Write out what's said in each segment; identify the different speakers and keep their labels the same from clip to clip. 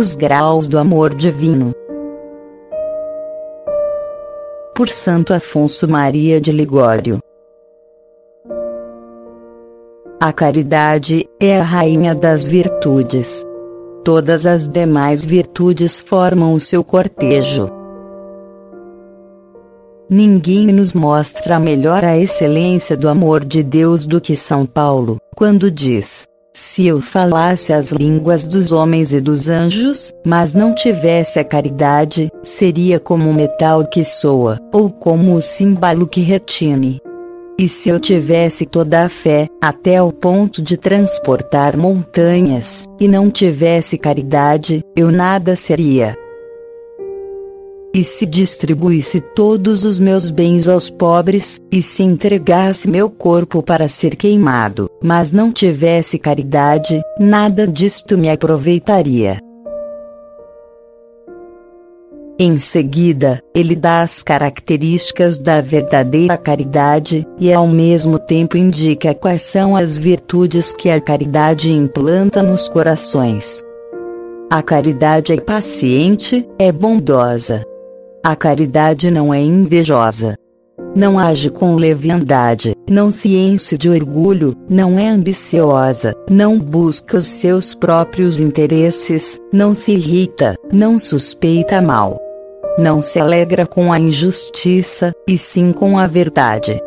Speaker 1: Os graus do amor divino. Por Santo Afonso Maria de Ligório. A caridade é a rainha das virtudes. Todas as demais virtudes formam o seu cortejo. Ninguém nos mostra melhor a excelência do amor de Deus do que São Paulo, quando diz: se eu falasse as línguas dos homens e dos anjos, mas não tivesse a caridade, seria como o metal que soa, ou como o símbolo que retine. E se eu tivesse toda a fé, até o ponto de transportar montanhas, e não tivesse caridade, eu nada seria. E se distribuísse todos os meus bens aos pobres, e se entregasse meu corpo para ser queimado, mas não tivesse caridade, nada disto me aproveitaria. Em seguida, ele dá as características da verdadeira caridade, e ao mesmo tempo indica quais são as virtudes que a caridade implanta nos corações. A caridade é paciente, é bondosa, a caridade não é invejosa. Não age com leviandade, não se enche de orgulho, não é ambiciosa, não busca os seus próprios interesses, não se irrita, não suspeita mal. Não se alegra com a injustiça, e sim com a verdade.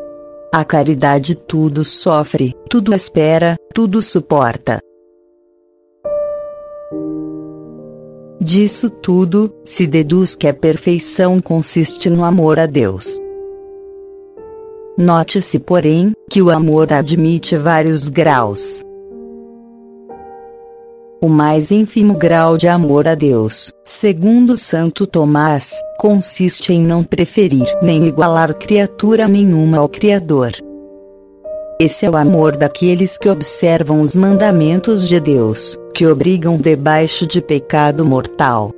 Speaker 1: A caridade tudo sofre, tudo espera, tudo suporta. Disso tudo, se deduz que a perfeição consiste no amor a Deus. Note-se, porém, que o amor admite vários graus. O mais ínfimo grau de amor a Deus, segundo Santo Tomás, consiste em não preferir nem igualar criatura nenhuma ao Criador. Esse é o amor daqueles que observam os mandamentos de Deus, que obrigam debaixo de pecado mortal.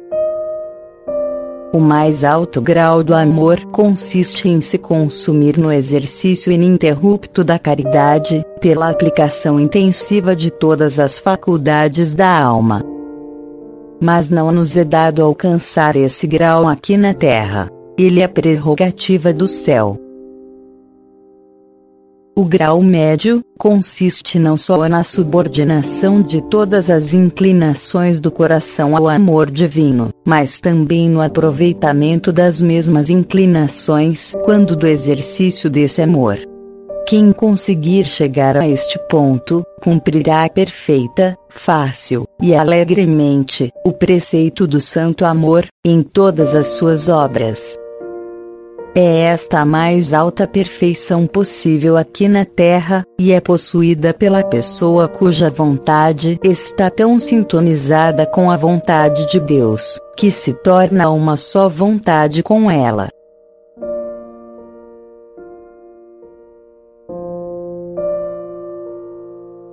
Speaker 1: O mais alto grau do amor consiste em se consumir no exercício ininterrupto da caridade, pela aplicação intensiva de todas as faculdades da alma. Mas não nos é dado alcançar esse grau aqui na terra. Ele é prerrogativa do céu. O grau médio consiste não só na subordinação de todas as inclinações do coração ao amor divino, mas também no aproveitamento das mesmas inclinações quando do exercício desse amor. Quem conseguir chegar a este ponto, cumprirá perfeita, fácil e alegremente o preceito do santo amor em todas as suas obras. É esta a mais alta perfeição possível aqui na Terra, e é possuída pela pessoa cuja vontade está tão sintonizada com a vontade de Deus, que se torna uma só vontade com ela.